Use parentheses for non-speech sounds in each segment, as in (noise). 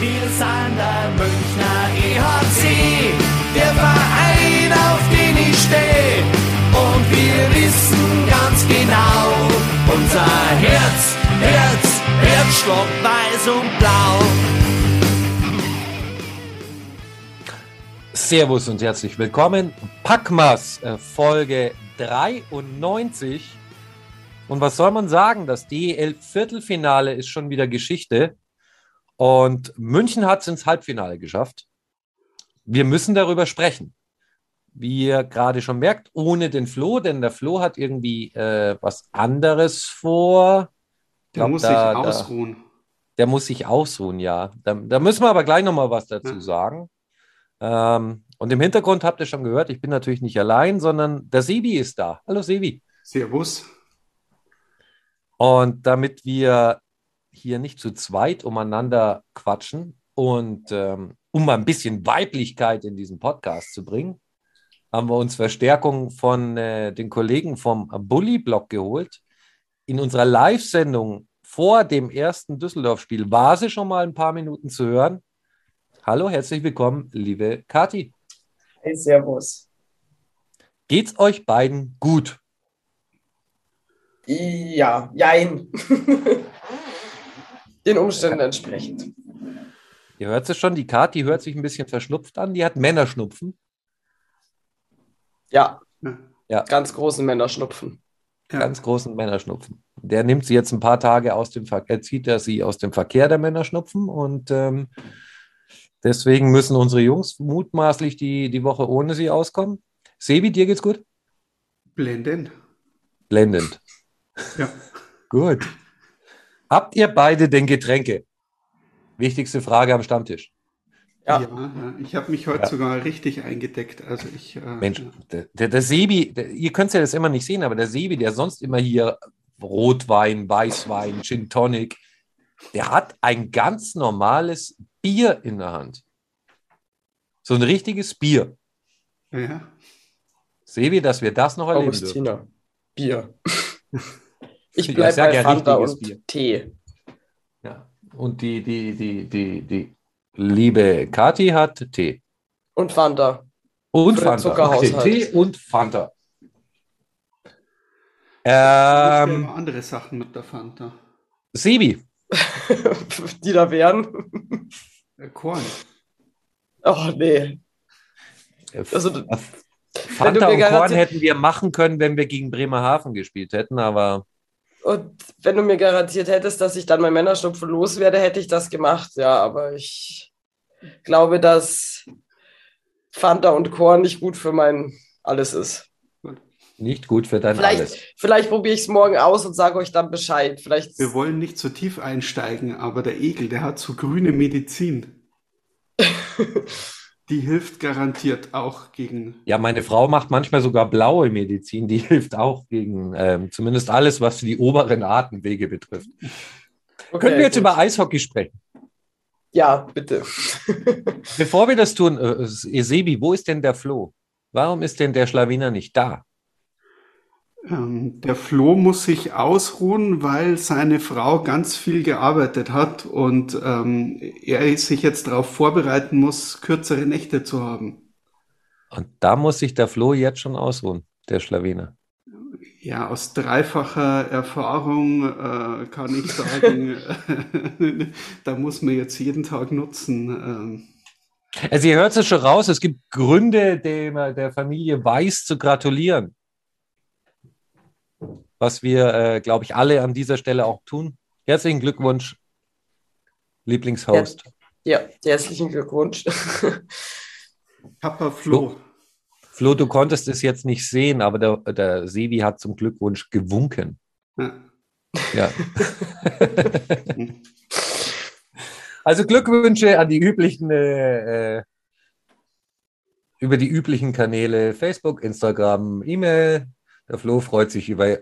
Wir sind der Münchner EHC, der Verein, auf den ich stehe. Und wir wissen ganz genau, unser Herz, Herz, Herzstock, weiß und blau. Servus und herzlich willkommen. Packmas, äh, Folge 93. Und was soll man sagen? Das DEL-Viertelfinale ist schon wieder Geschichte. Und München hat es ins Halbfinale geschafft. Wir müssen darüber sprechen. Wie ihr gerade schon merkt, ohne den Flo, denn der Flo hat irgendwie äh, was anderes vor. Der Glaub, muss da- sich da- ausruhen. Der muss sich ausruhen, ja. Da, da müssen wir aber gleich nochmal was dazu Ja. sagen. Ähm, und im Hintergrund habt ihr schon gehört, ich bin natürlich nicht allein, sondern der Sebi ist da. Hallo Sebi. Servus. Und damit wir hier nicht zu zweit umeinander quatschen und ähm, um mal ein bisschen Weiblichkeit in diesen Podcast zu bringen, haben wir uns Verstärkung von äh, den Kollegen vom Bully-Blog geholt. In unserer Live-Sendung vor dem ersten Düsseldorf-Spiel war sie schon mal ein paar Minuten zu hören. Hallo, herzlich willkommen, liebe Kathi. Hey, Servus. Geht's euch beiden gut? Ja, jein. (laughs) Den Umständen entsprechend. Ihr hört es schon, die Kathi hört sich ein bisschen verschnupft an. Die hat Männerschnupfen. Ja. Ja. Ja. Ganz großen Männerschnupfen. Ja. ganz großen Männerschnupfen. Der nimmt sie jetzt ein paar Tage aus dem Verkehr, zieht er sie aus dem Verkehr der Männerschnupfen und ähm, deswegen müssen unsere Jungs mutmaßlich die, die Woche ohne sie auskommen. Sebi, dir geht's gut? Blendend. Blendend. Ja. Gut. Habt ihr beide denn Getränke? Wichtigste Frage am Stammtisch. Ja. Ja. ja. Ich habe mich heute Ja. sogar richtig eingedeckt. Also ich. Äh, Mensch, der, der, Sebi, der, ihr könnt ja das immer nicht sehen, aber der Sebi, der sonst immer hier Rotwein, Weißwein, Gin Tonic, der hat ein ganz normales Bier in der Hand. So ein richtiges Bier. Ja. Sebi, dass wir das noch erleben dürfen. Augustiner. Bier. (laughs) Ich bleibe bei ja Fanta und Bier. Tee. Ja. Und die, die, die, die, die liebe Kathi hat Tee. Und Fanta. Und Fanta. Zuckerhaushalt. Tee und Fanta. Ich ähm, immer andere Sachen mit der Fanta. Sebi, (laughs) Die da wären. Äh, Korn. Oh, nee. Also, Fanta du mir und Korn hätten wir machen können, wenn wir gegen Bremerhaven gespielt hätten, aber und wenn du mir garantiert hättest, dass ich dann mein Männerschnupfen loswerde, hätte ich das gemacht. Ja, aber ich glaube, dass Fanta und Korn nicht gut für mein alles ist. nicht gut für dein Vielleicht, alles. vielleicht probiere ich es morgen aus und sage euch dann Bescheid. Vielleicht. Wir wollen nicht zu tief einsteigen, aber der Egel, der hat so grüne Medizin. (laughs) Die hilft garantiert auch gegen. Ja, meine Frau macht manchmal sogar blaue Medizin, die (laughs) hilft auch gegen ähm, zumindest alles, was die oberen Atemwege betrifft. Okay, Können wir jetzt gut. über Eishockey sprechen? Ja, bitte. Bevor wir das tun, äh, Sebi, wo ist denn der Flo? Warum ist denn der Schlawiner nicht da? Ähm, der Flo muss sich ausruhen, weil seine Frau ganz viel gearbeitet hat und ähm, er sich jetzt darauf vorbereiten muss, kürzere Nächte zu haben. Und da muss sich der Flo jetzt schon ausruhen, der Schlawiner. Ja, aus dreifacher Erfahrung äh, kann ich sagen, (laughs) da muss man jetzt jeden Tag nutzen. Ähm, Also ihr hört es schon raus, es gibt Gründe, dem, der Familie Weiß zu gratulieren. Was wir, äh, glaube ich, alle an dieser Stelle auch tun. Herzlichen Glückwunsch, Lieblingshost. Ja, herzlichen Glückwunsch. (laughs) Papa Flo. Flo, du konntest es jetzt nicht sehen, aber der, der Sebi hat zum Glückwunsch gewunken. Ja. Ja. (laughs) also Glückwünsche an die üblichen, äh, äh, über die üblichen Kanäle, Facebook, Instagram, E-Mail. Der Flo freut sich über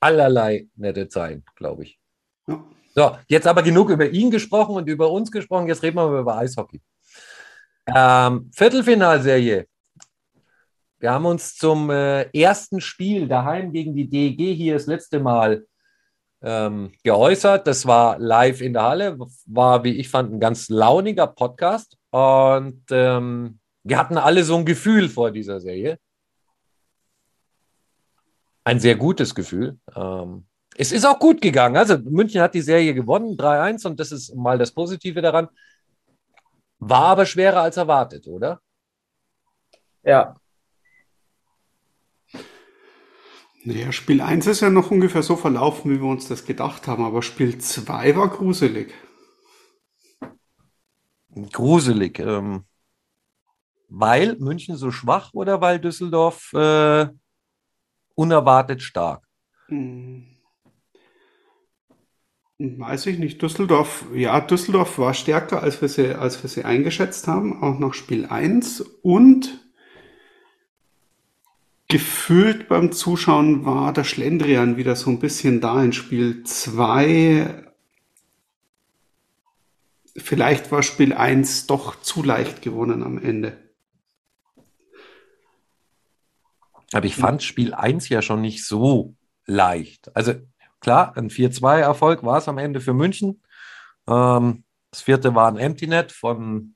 allerlei nette Zeilen, glaube ich. Ja. So, jetzt aber genug über ihn gesprochen und über uns gesprochen. Jetzt reden wir über Eishockey. Ähm, Viertelfinalserie. Wir haben uns zum äh, ersten Spiel daheim gegen die DEG hier das letzte Mal ähm, geäußert. Das war live in der Halle, war, wie ich fand, ein ganz launiger Podcast. Und ähm, wir hatten alle so ein Gefühl vor dieser Serie. Ein sehr gutes Gefühl. Ähm, es ist auch gut gegangen. Also München hat die Serie gewonnen, 3-1, und das ist mal das Positive daran. War aber schwerer als erwartet, oder? Ja. Naja, Spiel 1 ist ja noch ungefähr so verlaufen, wie wir uns das gedacht haben, aber Spiel 2 war gruselig. Gruselig. Ähm, weil München so schwach oder weil Düsseldorf äh, unerwartet stark? Hm. Weiß ich nicht. Düsseldorf, ja, Düsseldorf war stärker, als wir sie, als wir sie eingeschätzt haben, auch nach Spiel 1. Und gefühlt beim Zuschauen war der Schlendrian wieder so ein bisschen da in Spiel 2. Vielleicht war Spiel 1 doch zu leicht gewonnen am Ende. Aber ich fand Spiel 1 ja schon nicht so leicht. Also klar, ein 4-2-Erfolg war es am Ende für München. Ähm, das vierte war ein Empty Net von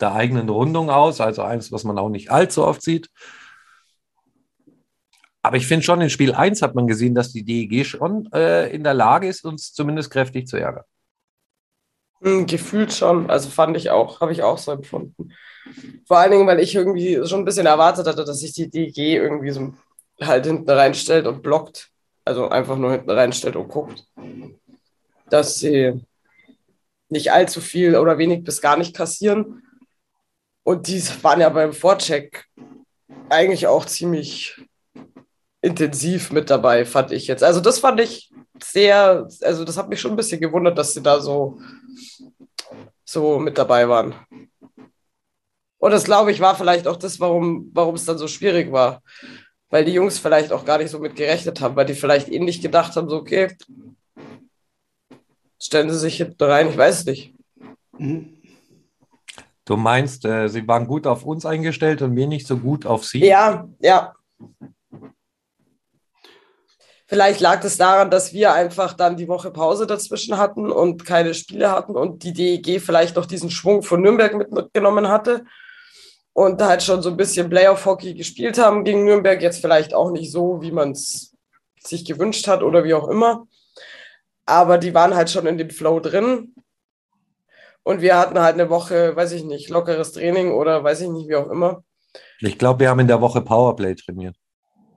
der eigenen Rundung aus, also eins, was man auch nicht allzu oft sieht. Aber ich finde schon, in Spiel 1 hat man gesehen, dass die DEG schon äh, in der Lage ist, uns zumindest kräftig zu ärgern. Hm, gefühlt schon, also fand ich auch, habe ich auch so empfunden. Vor allen Dingen, weil ich irgendwie schon ein bisschen erwartet hatte, dass sich die DEG irgendwie so halt hinten reinstellt und blockt. Also einfach nur hinten reinstellt und guckt. Dass sie nicht allzu viel oder wenig bis gar nicht kassieren. Und die waren ja beim Vorcheck eigentlich auch ziemlich intensiv mit dabei, fand ich jetzt. Also das fand ich sehr, also das hat mich schon ein bisschen gewundert, dass sie da so, so mit dabei waren. Und das, glaube ich, war vielleicht auch das, warum, warum es dann so schwierig war. Weil die Jungs vielleicht auch gar nicht so mit gerechnet haben, weil die vielleicht ähnlich gedacht haben, so, okay, stellen sie sich hinten rein, ich weiß nicht. Du meinst, äh, sie waren gut auf uns eingestellt und wir nicht so gut auf sie? Ja, ja. Vielleicht lag es daran, dass wir einfach dann die Woche Pause dazwischen hatten und keine Spiele hatten und die DEG vielleicht noch diesen Schwung von Nürnberg mitgenommen hatte und halt schon so ein bisschen Playoff-Hockey gespielt haben gegen Nürnberg. Jetzt vielleicht auch nicht so, wie man es sich gewünscht hat oder wie auch immer. Aber die waren halt schon in dem Flow drin. Und wir hatten halt eine Woche, weiß ich nicht, lockeres Training oder weiß ich nicht, wie auch immer. Ich glaube, wir haben in der Woche Powerplay trainiert.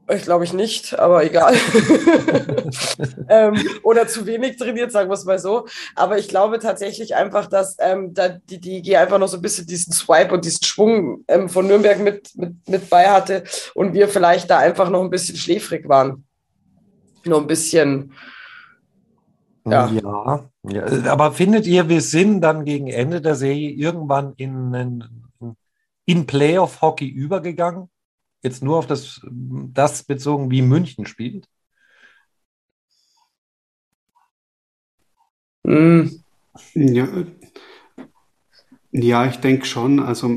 Ich glaube ich nicht, aber egal. (laughs) ähm, oder zu wenig trainiert, sagen wir es mal so. Aber ich glaube tatsächlich einfach, dass ähm, da die DG einfach noch so ein bisschen diesen Swipe und diesen Schwung ähm, von Nürnberg mit, mit, mit bei hatte und wir vielleicht da einfach noch ein bisschen schläfrig waren. Nur ein bisschen. Ja. ja. ja. aber findet ihr, wir sind dann gegen Ende der Serie irgendwann in, in Playoff-Hockey übergegangen? Jetzt nur auf das, das bezogen, wie München spielt? Hm. Ja, ja, ich denke schon. Also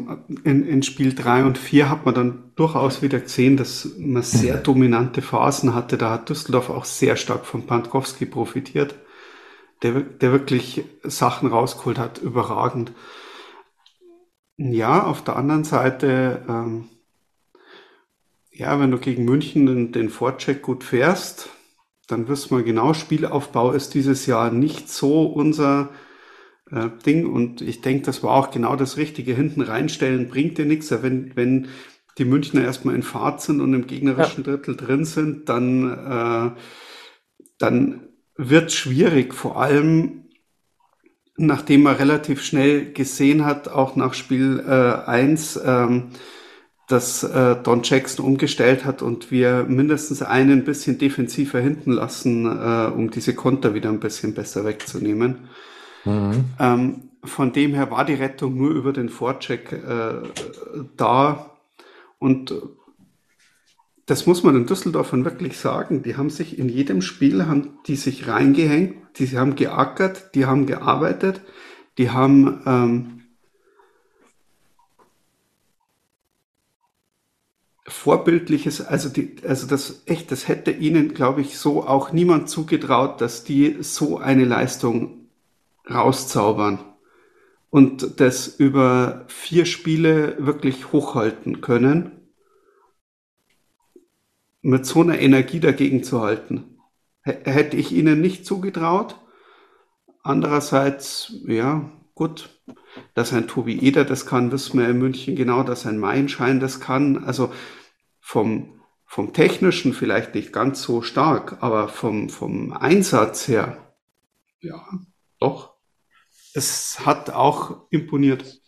in, in Spiel 3 und 4 hat man dann durchaus wieder gesehen, dass man sehr dominante Phasen hatte. Da hat Düsseldorf auch sehr stark von Pankowski profitiert, der, der wirklich Sachen rausgeholt hat, überragend. Ja, auf der anderen Seite ähm, ja, wenn du gegen München den, den Vorcheck gut fährst, dann wirst du mal genau, Spielaufbau ist dieses Jahr nicht so unser äh, Ding. Und ich denke, das war auch genau das Richtige. Hinten reinstellen bringt dir nichts. Wenn, wenn die Münchner erstmal in Fahrt sind und im gegnerischen Drittel drin sind, dann, äh, dann wird schwierig. Vor allem, nachdem man relativ schnell gesehen hat, auch nach Spiel äh, 1, ähm, dass äh, Don Jackson umgestellt hat und wir mindestens einen ein bisschen defensiver hinten lassen, äh, um diese Konter wieder ein bisschen besser wegzunehmen. Mhm. Ähm, von dem her war die Rettung nur über den Vorcheck äh, da und das muss man den Düsseldorfern wirklich sagen. Die haben sich in jedem Spiel haben die sich reingehängt, die haben geackert, die haben gearbeitet, die haben ähm, vorbildliches, also die, also das echt, das hätte ihnen, glaube ich, so auch niemand zugetraut, dass die so eine Leistung rauszaubern und das über vier Spiele wirklich hochhalten können, mit so einer Energie dagegen zu halten. Hätte ich ihnen nicht zugetraut. Andererseits, ja, gut, dass ein Tobi Eder das kann, wissen wir in München genau, dass ein Maienschein das kann. Also vom, vom Technischen vielleicht nicht ganz so stark, aber vom, vom Einsatz her, ja, doch. Es hat auch imponiert,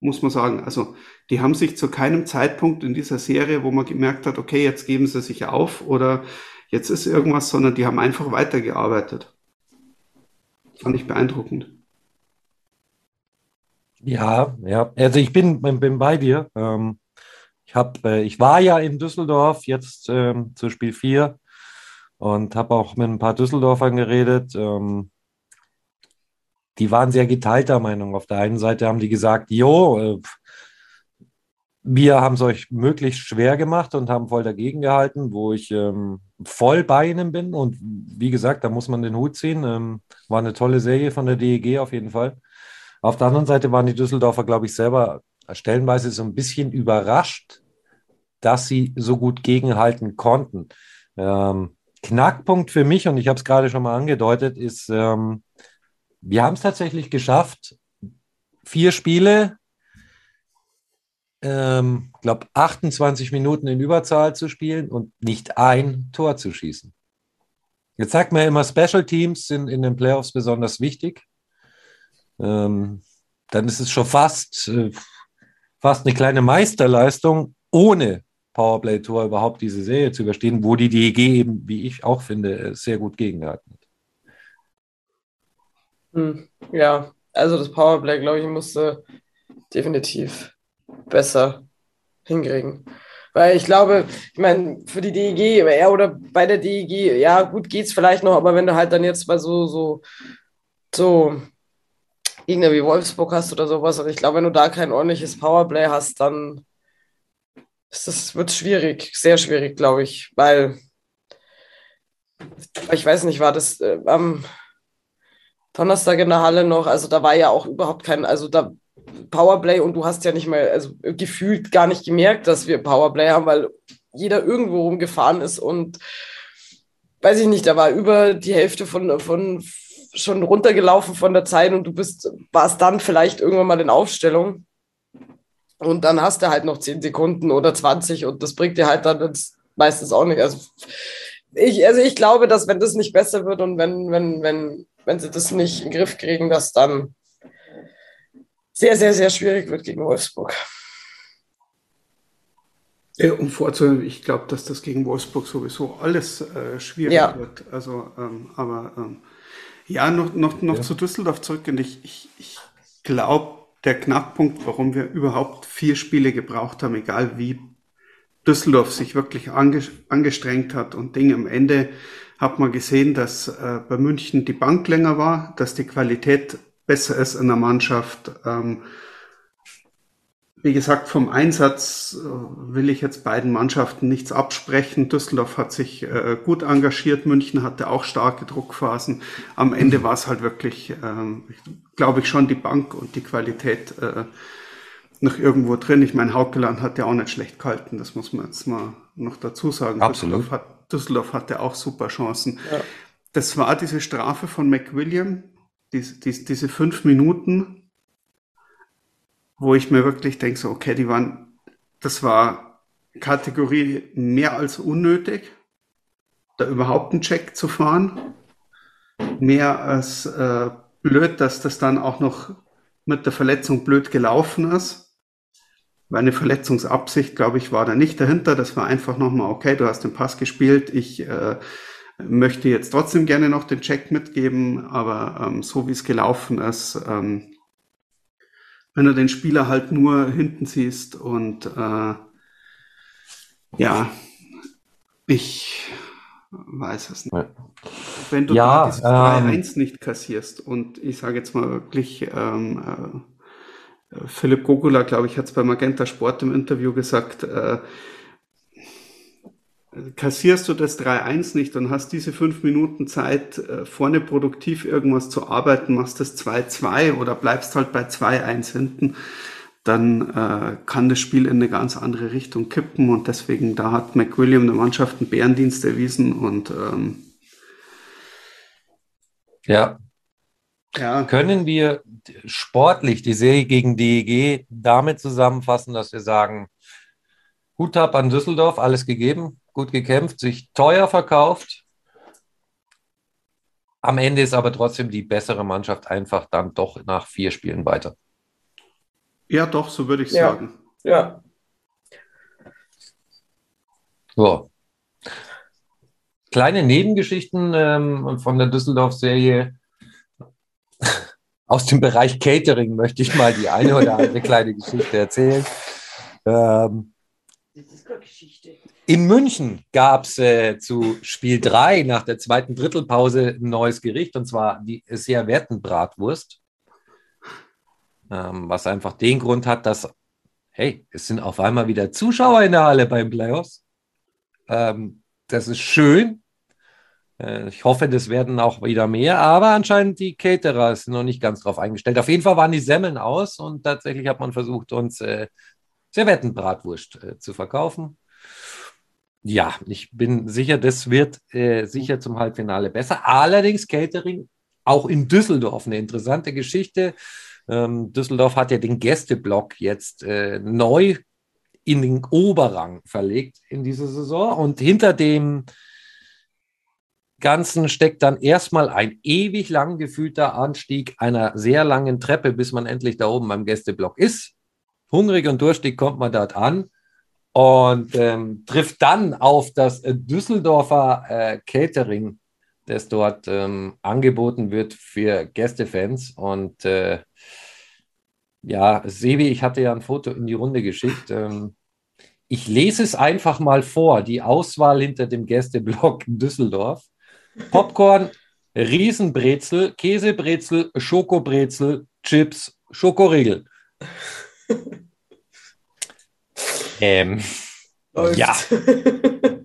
muss man sagen. Also die haben sich zu keinem Zeitpunkt in dieser Serie, wo man gemerkt hat, okay, jetzt geben sie sich auf oder jetzt ist irgendwas, sondern die haben einfach weitergearbeitet. Fand ich beeindruckend. Ja, ja. Also ich bin, bin bei dir. Ähm, ich, hab, äh, ich war ja in Düsseldorf jetzt ähm, zu Spiel 4 und habe auch mit ein paar Düsseldorfern geredet. Ähm, die waren sehr geteilter Meinung. Auf der einen Seite haben die gesagt, jo, äh, wir haben es euch möglichst schwer gemacht und haben voll dagegen gehalten, wo ich ähm, voll bei ihnen bin. Und wie gesagt, da muss man den Hut ziehen. Ähm, war eine tolle Serie von der DEG auf jeden Fall. Auf der anderen Seite waren die Düsseldorfer, glaube ich, selber stellenweise so ein bisschen überrascht, dass sie so gut gegenhalten konnten. Ähm, Knackpunkt für mich, und ich habe es gerade schon mal angedeutet, ist, ähm, wir haben es tatsächlich geschafft, vier Spiele, ähm, glaube 28 Minuten in Überzahl zu spielen und nicht ein Tor zu schießen. Jetzt sagt man immer, Special Teams sind in den Playoffs besonders wichtig ähm, dann ist es schon fast, äh, fast eine kleine Meisterleistung, ohne Powerplay-Tor überhaupt diese Serie zu überstehen, wo die DEG eben, wie ich auch finde, äh, sehr gut gegengehalten hat. Hm, ja, also das Powerplay, glaube ich, musste definitiv besser hinkriegen. Weil ich glaube, ich meine, für die DEG, ja, oder bei der DEG, ja, gut geht's vielleicht noch, aber wenn du halt dann jetzt mal so, so, so Gegner wie Wolfsburg hast oder sowas. Und ich glaube, wenn du da kein ordentliches Powerplay hast, dann wird schwierig, sehr schwierig, glaube ich, weil ich weiß nicht, war das äh, am Donnerstag in der Halle noch, also da war ja auch überhaupt kein, also da Powerplay und du hast ja nicht mal, also gefühlt gar nicht gemerkt, dass wir Powerplay haben, weil jeder irgendwo rumgefahren ist und weiß ich nicht, da war über die Hälfte von, von schon runtergelaufen von der Zeit und du bist, warst dann vielleicht irgendwann mal in Aufstellung. Und dann hast du halt noch 10 Sekunden oder 20 und das bringt dir halt dann meistens auch nicht. Also ich, also ich glaube, dass wenn das nicht besser wird und wenn, wenn, wenn, wenn sie das nicht in den Griff kriegen, dass dann sehr, sehr, sehr schwierig wird gegen Wolfsburg. Ja, um vorzuhören, ich glaube, dass das gegen Wolfsburg sowieso alles äh, schwierig ja. wird. Also, ähm, aber ähm, ja, noch, noch, noch ja. zu Düsseldorf zurück. Und ich, ich, ich glaube, der Knackpunkt, warum wir überhaupt vier Spiele gebraucht haben, egal wie Düsseldorf sich wirklich angestrengt hat und Ding am Ende hat man gesehen, dass äh, bei München die Bank länger war, dass die Qualität besser ist in der Mannschaft. Ähm, wie gesagt, vom Einsatz äh, will ich jetzt beiden Mannschaften nichts absprechen. Düsseldorf hat sich äh, gut engagiert, München hatte auch starke Druckphasen. Am Ende war es halt wirklich, ähm, glaube ich, schon die Bank und die Qualität äh, noch irgendwo drin. Ich meine, Haukeland hat ja auch nicht schlecht gehalten, das muss man jetzt mal noch dazu sagen. Absolut. Düsseldorf, hat, Düsseldorf hatte auch super Chancen. Ja. Das war diese Strafe von McWilliam, diese, diese fünf Minuten, wo ich mir wirklich denke, so, okay, die waren, das war Kategorie mehr als unnötig, da überhaupt einen Check zu fahren. Mehr als äh, blöd, dass das dann auch noch mit der Verletzung blöd gelaufen ist. Weil eine Verletzungsabsicht, glaube ich, war da nicht dahinter. Das war einfach nochmal, okay, du hast den Pass gespielt, ich äh, möchte jetzt trotzdem gerne noch den Check mitgeben, aber ähm, so wie es gelaufen ist, ähm, wenn du den Spieler halt nur hinten siehst und äh, ja, ich weiß es nicht. Wenn du ja, dieses 3-1 ähm, nicht kassierst und ich sage jetzt mal wirklich, ähm, äh, Philipp Gogula, glaube ich, hat es bei Magenta Sport im Interview gesagt, äh, kassierst du das 3-1 nicht und hast diese fünf Minuten Zeit, äh, vorne produktiv irgendwas zu arbeiten, machst das 2-2 oder bleibst halt bei 2-1 hinten, dann äh, kann das Spiel in eine ganz andere Richtung kippen und deswegen, da hat McWilliam der Mannschaft einen Bärendienst erwiesen und ähm, ja. ja. Können wir sportlich die Serie gegen DEG damit zusammenfassen, dass wir sagen, Hut ab an Düsseldorf, alles gegeben, gut gekämpft, sich teuer verkauft. Am Ende ist aber trotzdem die bessere Mannschaft einfach dann doch nach vier Spielen weiter. Ja, doch, so würde ich Ja. sagen. Ja. So. Kleine Nebengeschichten ähm, von der Düsseldorf-Serie. (laughs) Aus dem Bereich Catering möchte ich mal die eine oder andere kleine Geschichte erzählen. Ähm, Das ist keine Geschichte. In München gab es äh, zu Spiel 3 nach der zweiten Drittelpause ein neues Gericht und zwar die Servettenbratwurst. Ähm, was einfach den Grund hat, dass, hey, es sind auf einmal wieder Zuschauer in der Halle beim Playoffs. Ähm, das ist schön. Äh, ich hoffe, das werden auch wieder mehr, aber anscheinend die Caterer sind noch nicht ganz drauf eingestellt. Auf jeden Fall waren die Semmeln aus und tatsächlich hat man versucht, uns äh, Servettenbratwurst äh, zu verkaufen. Ja, ich bin sicher, das wird äh, sicher zum Halbfinale besser. Allerdings Catering auch in Düsseldorf eine interessante Geschichte. Ähm, Düsseldorf hat ja den Gästeblock jetzt äh, neu in den Oberrang verlegt in dieser Saison und hinter dem Ganzen steckt dann erstmal ein ewig lang gefühlter Anstieg einer sehr langen Treppe, bis man endlich da oben beim Gästeblock ist. Hungrig und durstig kommt man dort an und ähm, trifft dann auf das äh, Düsseldorfer äh, Catering, das dort ähm, angeboten wird für Gästefans. Und äh, ja, Sebi, ich hatte ja ein Foto in die Runde geschickt. Ähm, ich lese es einfach mal vor, die Auswahl hinter dem Gästeblock in Düsseldorf. Popcorn, (laughs) Riesenbrezel, Käsebrezel, Schokobrezel, Chips, Schokoriegel. (laughs) ähm, Läuft. Ja. (laughs)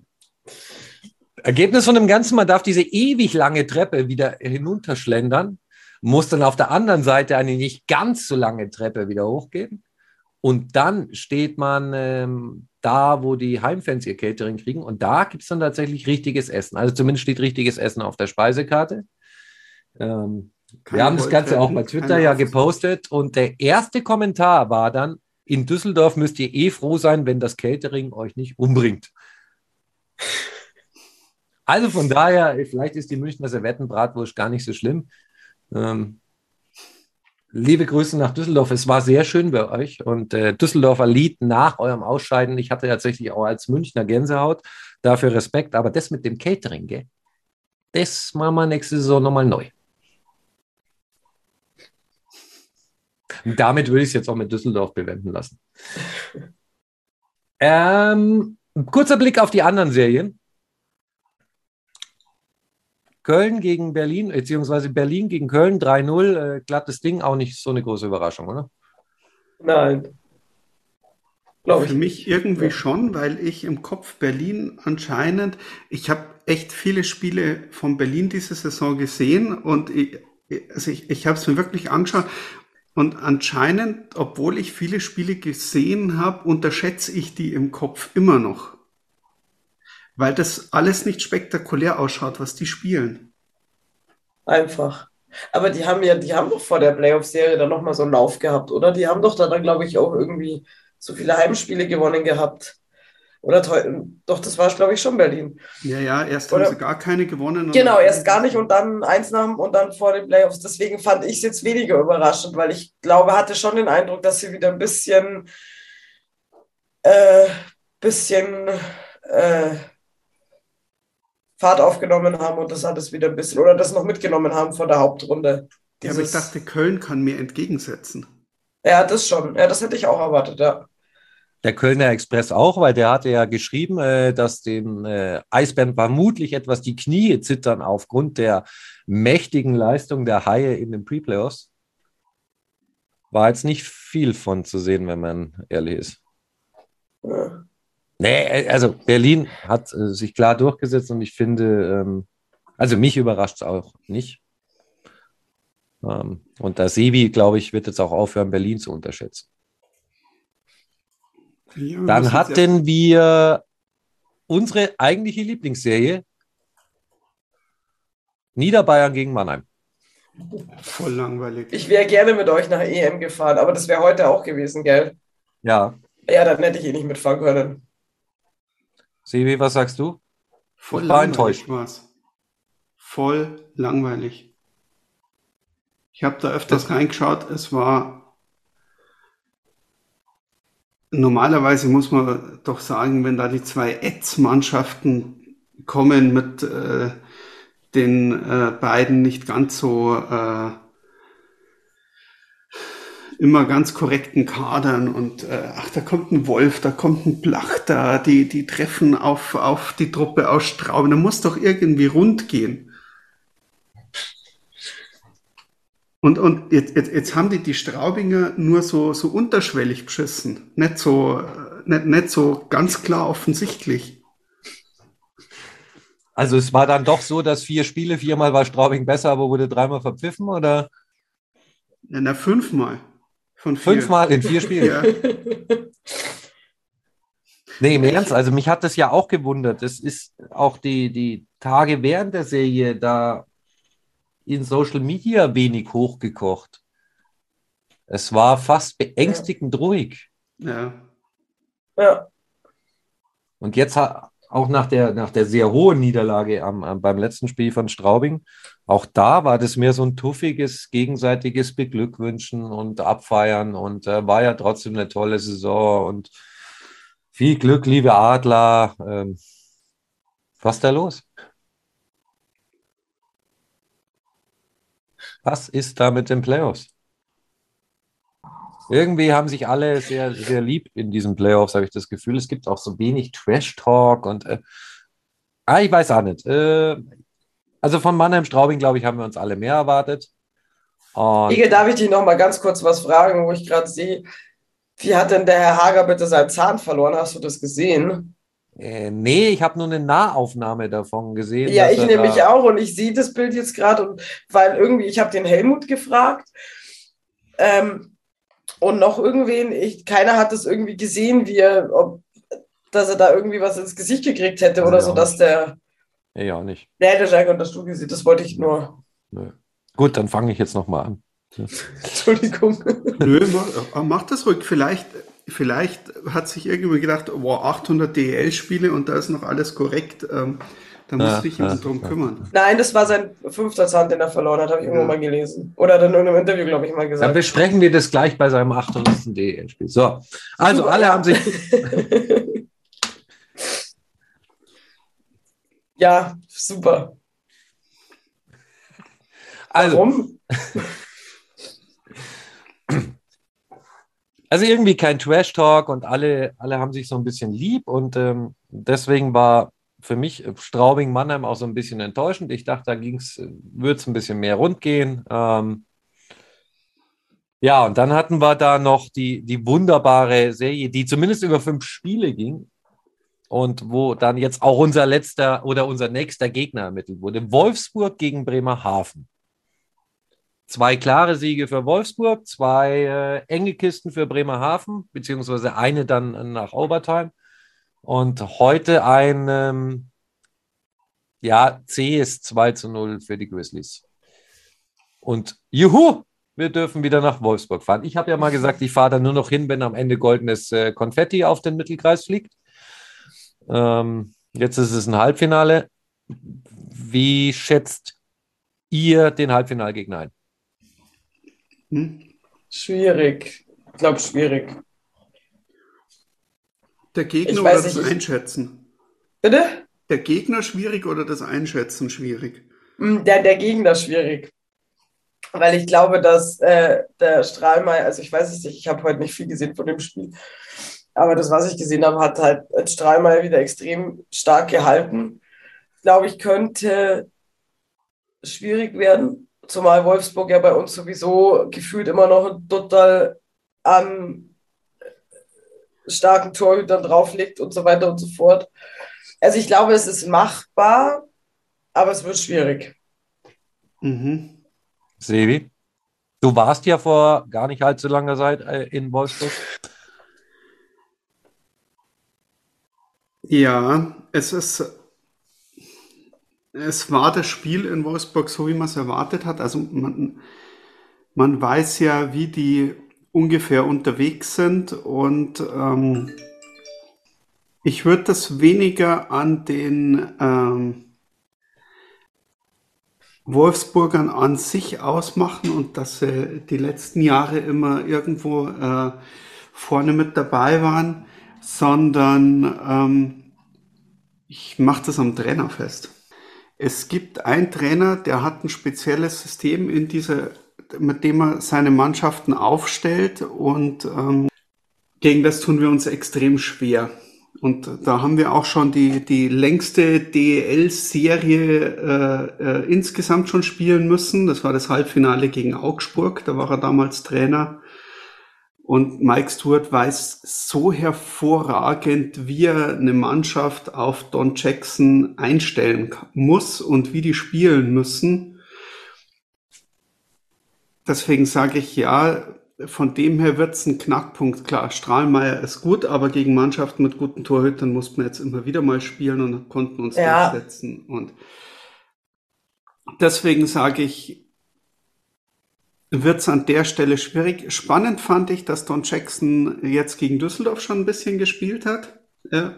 Ergebnis von dem Ganzen, man darf diese ewig lange Treppe wieder hinunterschlendern, muss dann auf der anderen Seite eine nicht ganz so lange Treppe wieder hochgehen. Und dann steht man ähm, da, wo die Heimfans ihr Catering kriegen. Und da gibt es dann tatsächlich richtiges Essen. Also zumindest steht richtiges Essen auf der Speisekarte. Ähm, wir haben das Ganze auch bei Twitter ja gepostet. Und der erste Kommentar war dann, in Düsseldorf müsst ihr eh froh sein, wenn das Catering euch nicht umbringt. Also von daher, vielleicht ist die Münchner Servettenbratwurst gar nicht so schlimm. Ähm, liebe Grüße nach Düsseldorf. Es war sehr schön bei euch und äh, Düsseldorfer Lied nach eurem Ausscheiden. Ich hatte tatsächlich auch als Münchner Gänsehaut. Dafür Respekt. Aber das mit dem Catering, gell? das machen wir nächste Saison nochmal neu. Und damit würde ich es jetzt auch mit Düsseldorf bewenden lassen. Ähm, kurzer Blick auf die anderen Serien. Köln gegen Berlin, beziehungsweise Berlin gegen Köln 3-0, äh, glattes Ding, auch nicht so eine große Überraschung, oder? Nein. Glaube Für ich. mich irgendwie schon, weil ich im Kopf Berlin anscheinend, ich habe echt viele Spiele von Berlin diese Saison gesehen und ich, also ich, ich habe es mir wirklich angeschaut und anscheinend, obwohl ich viele Spiele gesehen habe, unterschätze ich die im Kopf immer noch. Weil das alles nicht spektakulär ausschaut, was die spielen. Einfach. Aber die haben ja, die haben doch vor der Playoff-Serie dann nochmal so einen Lauf gehabt, oder? Die haben doch da dann, glaube ich, auch irgendwie so viele Heimspiele gewonnen gehabt. Oder doch, das war, glaube ich, schon Berlin. Ja, ja, erst Oder- haben sie gar keine gewonnen. Genau, erst gar nicht und dann eins nach und dann vor den Playoffs. Deswegen fand ich es jetzt weniger überraschend, weil ich glaube, hatte schon den Eindruck, dass sie wieder ein bisschen, äh, bisschen äh, Fahrt aufgenommen haben und das hat es wieder ein bisschen, oder das noch mitgenommen haben von der Hauptrunde. Ja, aber ich Dieses- dachte, Köln kann mir entgegensetzen. ja, das schon. Ja, das hätte ich auch erwartet, ja. Der Kölner Express auch, weil der hatte ja geschrieben, äh, dass den äh, Eisbären vermutlich etwas die Knie zittern aufgrund der mächtigen Leistung der Haie in den Pre-Playoffs. War jetzt nicht viel von zu sehen, wenn man ehrlich ist. ja. Nee, also Berlin hat äh, sich klar durchgesetzt und ich finde, ähm, also mich überrascht es auch nicht. Ähm, und der Sebi, glaube ich, wird jetzt auch aufhören, Berlin zu unterschätzen. Ja, Dann hatten wir unsere eigentliche Lieblingsserie. Niederbayern gegen Mannheim. voll langweilig. Ich wäre gerne mit euch nach EM gefahren, aber das wäre heute auch gewesen, gell? Ja. Ja, dann hätte ich eh nicht mitfahren können. Sebi, was sagst du? Voll Ich war langweilig enttäuscht. war's. Voll langweilig. Ich habe da öfters reingeschaut. Es war normalerweise muss man doch sagen, wenn da die zwei Etz-Mannschaften kommen mit äh, den äh, beiden nicht ganz so äh, immer ganz korrekten Kadern und äh, ach, da kommt ein Wolf, da kommt ein Blachter, die, die treffen auf, auf die Truppe aus Straubing. Da muss doch irgendwie rund gehen. Und, und jetzt, jetzt, jetzt haben die die Straubinger nur so, so unterschwellig beschissen. Nicht so, äh, nicht, nicht so ganz klar offensichtlich. Also es war dann doch so, dass vier Spiele, viermal war Straubing besser, aber wurde dreimal verpfiffen oder Ja, na, fünfmal. Von vier. fünfmal in vier Spielen? Ja. (laughs) Nee, im Ernst, also mich hat das ja auch gewundert. Es ist auch die, die Tage während der Serie da in Social Media wenig hochgekocht. Es war fast beängstigend ruhig. ja. Ja. Und jetzt auch nach der, nach der sehr hohen Niederlage am, am, beim letzten Spiel von Straubing, auch da war das mehr so ein tuffiges, gegenseitiges Beglückwünschen und Abfeiern und äh, war ja trotzdem eine tolle Saison und viel Glück, liebe Adler. Ähm, was ist da los? Was ist da mit den Playoffs? Irgendwie haben sich alle sehr, sehr lieb in diesen Playoffs, habe ich das Gefühl. Es gibt auch so wenig Trash-Talk und äh, ah, ich weiß auch nicht. Äh, also von Mannheim Straubing, glaube ich, haben wir uns alle mehr erwartet. Und Igel, darf ich dich noch mal ganz kurz was fragen, wo ich gerade sehe, wie hat denn der Herr Hager bitte seinen Zahn verloren? Hast du das gesehen? Äh, nee, ich habe nur eine Nahaufnahme davon gesehen. Ja, ich nämlich da, auch und ich sehe das Bild jetzt gerade und weil irgendwie, ich habe den Helmut gefragt ähm, und noch irgendwen, ich, keiner hat das irgendwie gesehen, wie er, ob, dass er da irgendwie was ins Gesicht gekriegt hätte oder Ja. so, dass der, Nee, auch nicht. nee, der und das du gesehen, das wollte ich nur, Nö. Gut, dann fange ich jetzt nochmal an. (laughs) Entschuldigung. Nö, mach, mach das ruhig. Vielleicht, vielleicht hat sich irgendwie gedacht, wow, 800 DEL-Spiele und da ist noch alles korrekt. Ähm, da muss Ja, sich ja, jemand drum ja. kümmern. Nein, das war sein fünfter Zahn, den er verloren hat, habe ich irgendwo Ja. mal gelesen. Oder hat er in irgendeinem Interview, glaube ich, mal Dann gesagt. besprechen wir das gleich bei seinem 800. DEL-Spiel. So, also Super, alle ja. haben sich (laughs) ja, super. also Warum? (laughs) Also irgendwie kein Trash-Talk und alle, alle haben sich so ein bisschen lieb und ähm, deswegen war für mich Straubing-Mannheim auch so ein bisschen enttäuschend. Ich dachte, da würde es ein bisschen mehr rund gehen. Ähm, ja, und dann hatten wir da noch die, die wunderbare Serie, die zumindest über fünf Spiele ging und wo dann jetzt auch unser letzter oder unser nächster Gegner ermittelt wurde. Wolfsburg gegen Bremerhaven. Zwei klare Siege für Wolfsburg, zwei äh, enge Kisten für Bremerhaven, beziehungsweise eine dann nach Overtime. Und heute ein ähm, ja, zähes 2 zu 0 für die Grizzlies. Und juhu, wir dürfen wieder nach Wolfsburg fahren. Ich habe ja mal gesagt, ich fahre da nur noch hin, wenn am Ende goldenes äh, Konfetti auf den Mittelkreis fliegt. Ähm, jetzt ist es ein Halbfinale. Wie schätzt ihr den Halbfinalgegner ein? Hm? Schwierig. Ich glaube, schwierig. Der Gegner Ich oder das nicht, ich- Einschätzen? Bitte? Der Gegner schwierig oder das Einschätzen schwierig? Mm, Der, der Gegner schwierig. Weil ich glaube, dass äh, der Strahlmeier, also ich weiß es nicht, ich habe heute nicht viel gesehen von dem Spiel, aber das, was ich gesehen habe, hat halt Strahlmeier wieder extrem stark gehalten. Ich glaube, ich könnte schwierig werden, zumal Wolfsburg ja bei uns sowieso gefühlt immer noch ein total an starken Torhütern drauflegt und so weiter und so fort. Also ich glaube, es ist machbar, aber es wird schwierig. Mhm. Sevi, du warst ja vor gar nicht allzu langer Zeit äh, in Wolfsburg. Ja, es ist es war das Spiel in Wolfsburg so, wie man es erwartet hat. Also man, man weiß ja, wie die ungefähr unterwegs sind und ähm, ich würde das weniger an den ähm, Wolfsburgern an sich ausmachen und dass sie die letzten Jahre immer irgendwo äh, vorne mit dabei waren, sondern ähm, ich mache das am Trainer fest. Es gibt einen Trainer, der hat ein spezielles System in dieser, mit dem er seine Mannschaften aufstellt und ähm, gegen das tun wir uns extrem schwer. Und da haben wir auch schon die, die längste DEL-Serie äh, äh, insgesamt schon spielen müssen. Das war das Halbfinale gegen Augsburg. Da war er damals Trainer. Und Mike Stewart weiß so hervorragend, wie er eine Mannschaft auf Don Jackson einstellen muss und wie die spielen müssen. Deswegen sage ich ja, von dem her wird es ein Knackpunkt. Klar, Strahlmeier ist gut, aber gegen Mannschaften mit guten Torhütern mussten wir jetzt immer wieder mal spielen und konnten uns ja. durchsetzen. Und deswegen sage ich, wird es an der Stelle schwierig. Spannend fand ich, dass Don Jackson jetzt gegen Düsseldorf schon ein bisschen gespielt hat, äh,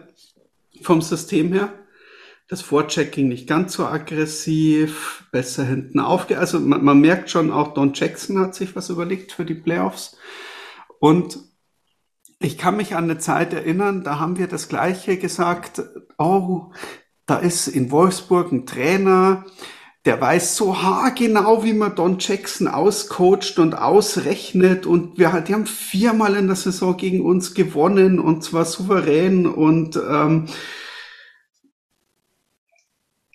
vom System her. Das Vorchecking nicht ganz so aggressiv, besser hinten aufge... Also man, man merkt schon, auch Don Jackson hat sich was überlegt für die Playoffs. Und ich kann mich an eine Zeit erinnern, da haben wir das Gleiche gesagt. Oh, da ist in Wolfsburg ein Trainer, der weiß so haargenau, wie man Don Jackson auscoacht und ausrechnet. Und wir, die haben viermal in der Saison gegen uns gewonnen und zwar souverän. Und ähm,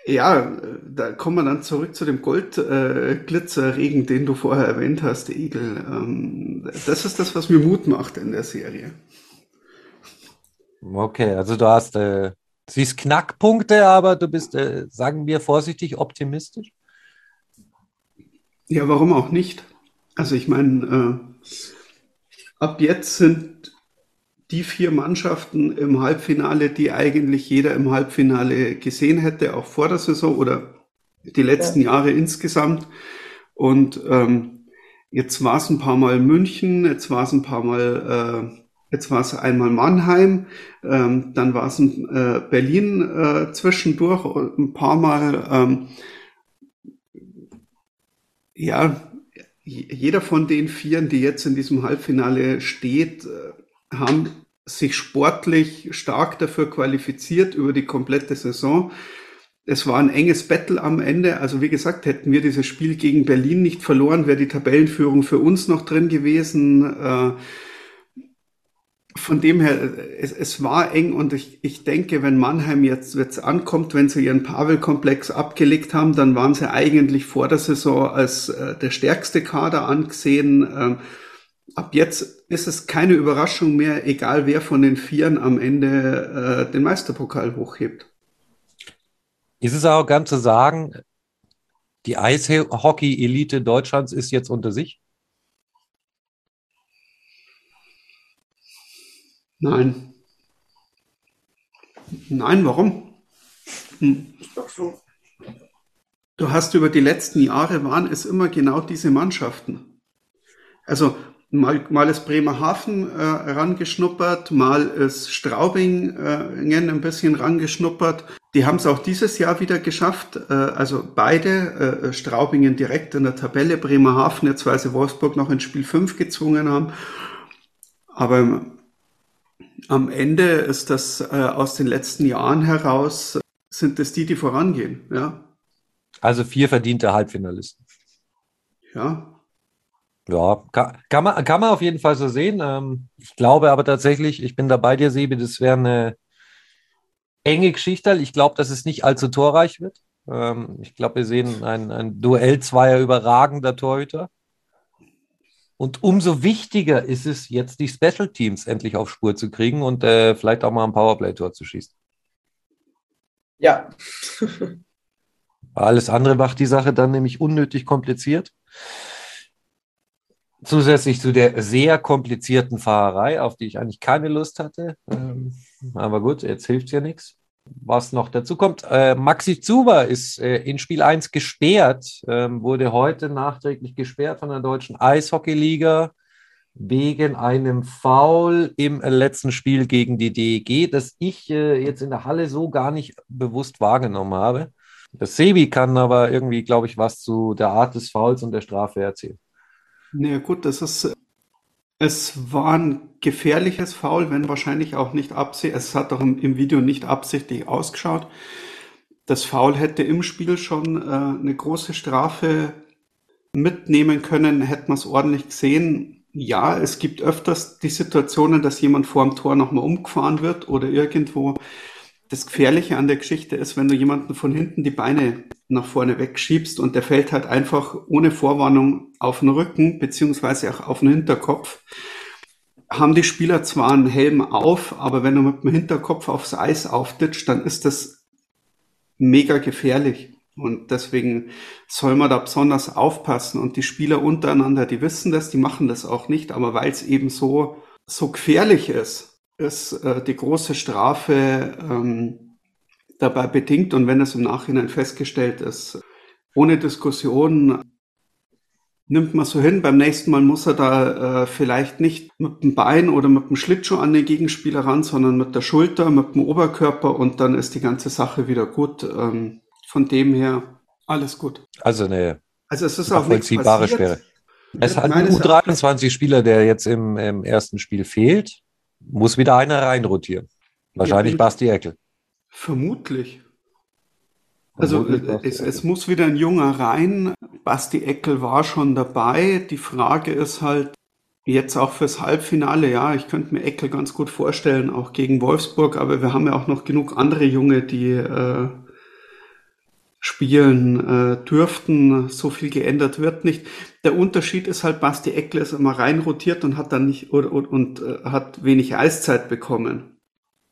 ja, da kommen wir dann zurück zu dem Goldglitzerregen, äh, den du vorher erwähnt hast, Egel. Ähm, das ist das, was mir Mut macht in der Serie. Okay, also du hast äh, siehst Knackpunkte, aber du bist, äh, sagen wir vorsichtig, optimistisch? Ja, warum auch nicht? Also ich meine, äh, ab jetzt sind die vier Mannschaften im Halbfinale, die eigentlich jeder im Halbfinale gesehen hätte, auch vor der Saison oder die letzten ja. Jahre insgesamt. Und ähm, jetzt war es ein paar Mal München, jetzt war es ein paar Mal äh, Jetzt war es einmal Mannheim, ähm, dann war es äh, Berlin äh, zwischendurch ein paar Mal. Ähm, ja, jeder von den Vieren, die jetzt in diesem Halbfinale steht, äh, haben sich sportlich stark dafür qualifiziert über die komplette Saison. Es war ein enges Battle am Ende. Also wie gesagt, hätten wir dieses Spiel gegen Berlin nicht verloren, wäre die Tabellenführung für uns noch drin gewesen. Äh, von dem her, es, es war eng und ich, ich denke, wenn Mannheim jetzt, jetzt ankommt, wenn sie ihren Pavel-Komplex abgelegt haben, dann waren sie eigentlich vor der Saison als äh, der stärkste Kader angesehen. Ähm, ab jetzt ist es keine Überraschung mehr, egal wer von den Vieren am Ende äh, den Meisterpokal hochhebt. Ist es auch ganz zu sagen, die Eishockey-Elite Deutschlands ist jetzt unter sich? Nein. Nein, warum? Hm. Du hast über die letzten Jahre waren es immer genau diese Mannschaften. Also mal, mal ist Bremerhaven äh, rangeschnuppert, mal ist Straubing äh, ein bisschen rangeschnuppert. Die haben es auch dieses Jahr wieder geschafft. Äh, also beide, äh, Straubingen direkt in der Tabelle, Bremerhaven jetzt, weil sie Wolfsburg noch in Spiel 5 gezwungen haben. Aber am Ende ist das äh, aus den letzten Jahren heraus, sind es die, die vorangehen, ja. Also vier verdiente Halbfinalisten. Ja. Ja, kann, kann, man, kann man auf jeden Fall so sehen. Ähm, ich glaube aber tatsächlich, ich bin da bei dir, Sebi, das wäre eine enge Geschichte. Ich glaube, dass es nicht allzu torreich wird. Ähm, ich glaube, wir sehen ein, ein Duell zweier überragender Torhüter. Und umso wichtiger ist es, jetzt die Special Teams endlich auf Spur zu kriegen und äh, vielleicht auch mal ein Powerplay-Tor zu schießen. Ja. Alles andere macht die Sache dann nämlich unnötig kompliziert. Zusätzlich zu der sehr komplizierten Fahrerei, auf die ich eigentlich keine Lust hatte. Ähm, aber gut, jetzt hilft ja nichts. Was noch dazu kommt, äh, Maxi Zuber ist äh, in Spiel 1 gesperrt, ähm, wurde heute nachträglich gesperrt von der deutschen Eishockeyliga wegen einem Foul im letzten Spiel gegen die DEG, das ich äh, jetzt in der Halle so gar nicht bewusst wahrgenommen habe. Das Sebi kann aber irgendwie, glaube ich, was zu der Art des Fouls und der Strafe erzählen. Na gut, das ist, es war ein gefährliches Foul, wenn wahrscheinlich auch nicht absichtlich, es hat im, im, Video nicht absichtlich ausgeschaut. Das Foul hätte im Spiel schon äh, eine große Strafe mitnehmen können, hätte man es ordentlich gesehen. Ja, es gibt öfters die Situationen, dass jemand vor dem Tor nochmal umgefahren wird oder irgendwo das Gefährliche an der Geschichte ist, wenn du jemanden von hinten die Beine nach vorne wegschiebst und der fällt halt einfach ohne Vorwarnung auf den Rücken beziehungsweise auch auf den Hinterkopf, haben die Spieler zwar einen Helm auf, aber wenn du mit dem Hinterkopf aufs Eis auftitscht, dann ist das mega gefährlich. Und deswegen soll man da besonders aufpassen. Und die Spieler untereinander, die wissen das, die machen das auch nicht, aber weil es eben so, so gefährlich ist, ist äh, die große Strafe ähm, dabei bedingt und wenn es im Nachhinein festgestellt ist, ohne Diskussion nimmt man so hin. Beim nächsten Mal muss er da äh, vielleicht nicht mit dem Bein oder mit dem Schlittschuh an den Gegenspieler ran, sondern mit der Schulter, mit dem Oberkörper und dann ist die ganze Sache wieder gut. Ähm, von dem her alles gut. Also eine also es ist auch nachvollziehbare Schwere. Es hat ein U23-Spieler, der jetzt im, im ersten Spiel fehlt muss wieder einer reinrotieren. Wahrscheinlich ja, Basti Eckel. Vermutlich. Also es, es, muss wieder ein junger rein. Basti Eckel war schon dabei. Die Frage ist halt jetzt auch fürs Halbfinale, ja, ich könnte mir Eckel ganz gut vorstellen, auch gegen Wolfsburg, aber wir haben ja auch noch genug andere Junge, die äh, spielen äh, dürften. So viel geändert wird nicht. Der Unterschied ist halt, Basti Eckler ist immer rein rotiert und hat dann nicht und, und, und äh, hat wenig Eiszeit bekommen.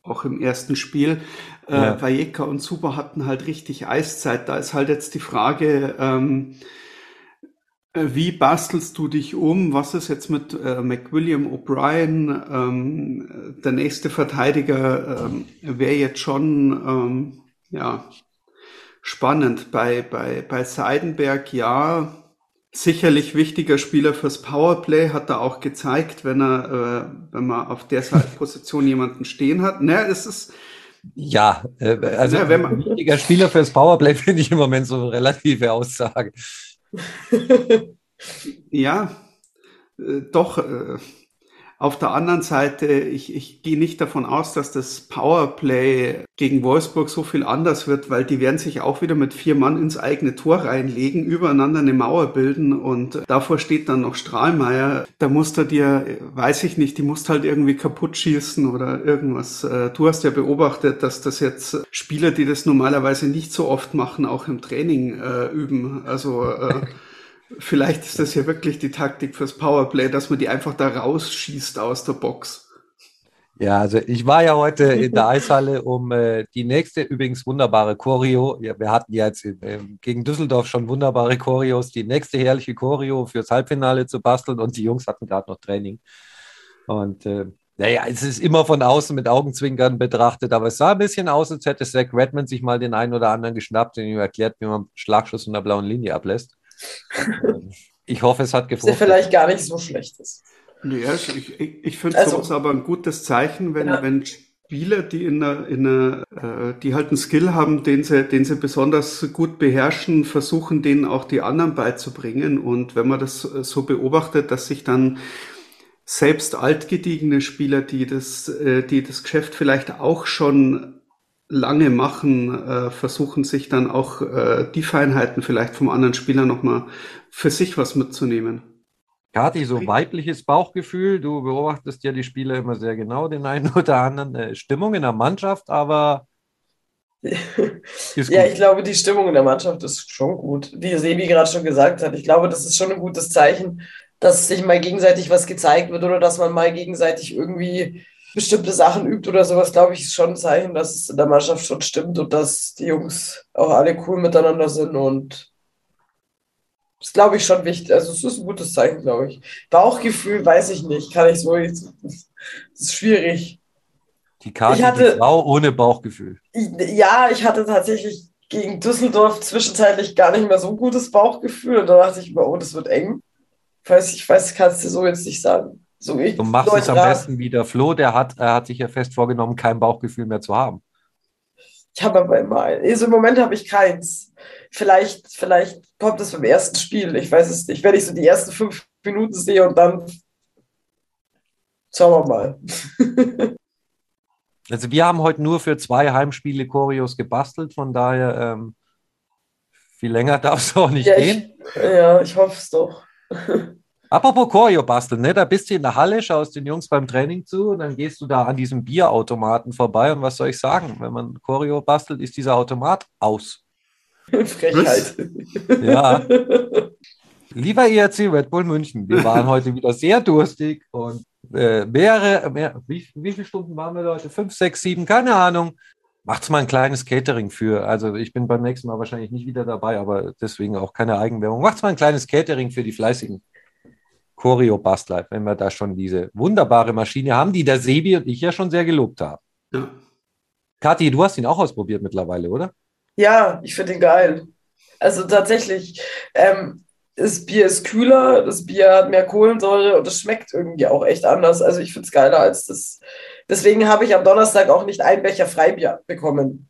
Auch im ersten Spiel. Äh, ja. Vajeka und Super hatten halt richtig Eiszeit. Da ist halt jetzt die Frage, ähm, äh, wie bastelst du dich um? Was ist jetzt mit äh, McWilliam O'Brien? Ähm, der nächste Verteidiger ähm, wäre jetzt schon, ähm, ja, spannend. Bei, bei, bei Seidenberg, ja, sicherlich wichtiger Spieler fürs Powerplay, hat er auch gezeigt, wenn er, äh, wenn man auf der Position jemanden stehen hat. Ne, es ist, ja, äh, also ja, wenn man, wichtiger Spieler fürs Powerplay (laughs) finde ich im Moment so eine relative Aussage. (laughs) ja, äh, doch, äh, auf der anderen Seite, ich, ich gehe nicht davon aus, dass das Powerplay gegen Wolfsburg so viel anders wird, weil die werden sich auch wieder mit vier Mann ins eigene Tor reinlegen, übereinander eine Mauer bilden und davor steht dann noch Strahlmeier. Da musst du dir, weiß ich nicht, die musst halt irgendwie kaputt schießen oder irgendwas. Äh, du hast ja beobachtet, dass das jetzt Spieler, die das normalerweise nicht so oft machen, auch im Training äh, üben. Also äh, (laughs) Vielleicht ist das ja wirklich die Taktik fürs Powerplay, dass man die einfach da rausschießt aus der Box. Ja, also ich war ja heute in der Eishalle, um äh, die nächste übrigens wunderbare Choreo. Ja, wir hatten ja jetzt äh, gegen Düsseldorf schon wunderbare Choreos, die nächste herrliche Choreo fürs Halbfinale zu basteln und die Jungs hatten gerade noch Training. Und äh, naja, es ist immer von außen mit Augenzwinkern betrachtet, aber es sah ein bisschen aus, als hätte Zach Redmond sich mal den einen oder anderen geschnappt und ihm erklärt, wie man Schlagschuss von der blauen Linie ablässt. Ich hoffe, es hat gefunden. Der vielleicht gar nicht so schlecht ist. Ja, ich, ich, ich finde also, sowas aber ein gutes Zeichen, wenn, ja. wenn Spieler, die in einer, in einer, äh, die halt einen Skill haben, den sie, den sie besonders gut beherrschen, versuchen, denen auch die anderen beizubringen. Und wenn man das so beobachtet, dass sich dann selbst altgediegene Spieler, die das, äh, die das Geschäft vielleicht auch schon lange machen, äh, versuchen sich dann auch äh, die Feinheiten vielleicht vom anderen Spieler nochmal für sich was mitzunehmen. Kati, so weibliches Bauchgefühl, du beobachtest ja die Spieler immer sehr genau, den einen (laughs) oder anderen äh, Stimmung in der Mannschaft, aber (laughs) ja, ich glaube, die Stimmung in der Mannschaft ist schon gut. Wie Sebi gerade schon gesagt hat, ich glaube, das ist schon ein gutes Zeichen, dass sich mal gegenseitig was gezeigt wird oder dass man mal gegenseitig irgendwie bestimmte Sachen übt oder sowas, glaube ich, ist schon ein Zeichen, dass es in der Mannschaft schon stimmt und dass die Jungs auch alle cool miteinander sind und das glaube ich schon wichtig. Also es ist ein gutes Zeichen, glaube ich. Bauchgefühl weiß ich nicht, kann ich so. Das ist schwierig. Die Karte Ich hatte- Frau ohne Bauchgefühl. Ja, ich hatte tatsächlich gegen Düsseldorf zwischenzeitlich gar nicht mehr so ein gutes Bauchgefühl und da dachte ich mir, oh, das wird eng. Ich weiß, ich weiß, kannst du so jetzt nicht sagen. So ich, Du machst es am besten wie der Flo, der hat, er hat sich ja fest vorgenommen, kein Bauchgefühl mehr zu haben. Ich habe aber immer ein. Also im Moment habe ich keins. Vielleicht, vielleicht kommt es beim ersten Spiel. Ich weiß es nicht. Wenn ich so die ersten fünf Minuten sehe und dann schauen wir mal. (laughs) Also wir haben heute nur für zwei Heimspiele Choreos gebastelt, von daher ähm, viel länger (laughs) darf es auch nicht Ja, gehen. ich, ja, ich hoffe es doch. (laughs) Apropos Choreo basteln, ne? da bist du in der Halle, schaust den Jungs beim Training zu und dann gehst du da an diesem Bierautomaten vorbei und was soll ich sagen? Wenn man Choreo bastelt, ist dieser Automat aus. (laughs) Frechheit. Ja. Lieber ERC Red Bull München, wir waren heute wieder sehr durstig und äh, mehrere, mehr, wie, wie viele Stunden waren wir heute? Fünf, sechs, sieben, keine Ahnung. Macht's mal ein kleines Catering für. Also ich bin beim nächsten Mal wahrscheinlich nicht wieder dabei, aber deswegen auch keine Eigenwerbung. Macht's mal ein kleines Catering für die fleißigen Choreo-Bastler, wenn wir da schon diese wunderbare Maschine haben, die der Sebi und ich ja schon sehr gelobt haben. Ja. Kathi, du hast ihn auch ausprobiert mittlerweile, oder? Ja, ich finde ihn geil. Also tatsächlich, ähm, das Bier ist kühler, das Bier hat mehr Kohlensäure und es schmeckt irgendwie auch echt anders. Also ich finde es geiler als das. Deswegen habe ich am Donnerstag auch nicht ein Becher Freibier bekommen.